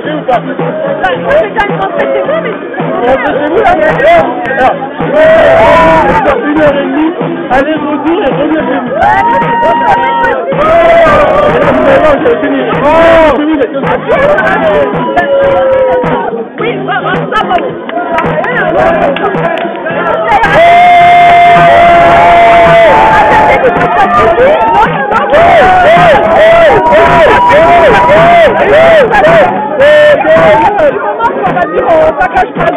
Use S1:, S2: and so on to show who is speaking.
S1: Suivez ou pas
S2: On fait quand même rentrer chez vous, mais
S1: On rentre chez vous, là Alors, une heure et demie, aller, retour et revenir chez vous. Oh, fini. Oh, que.
S2: Oui, ça va.
S1: On va dire, on va cacher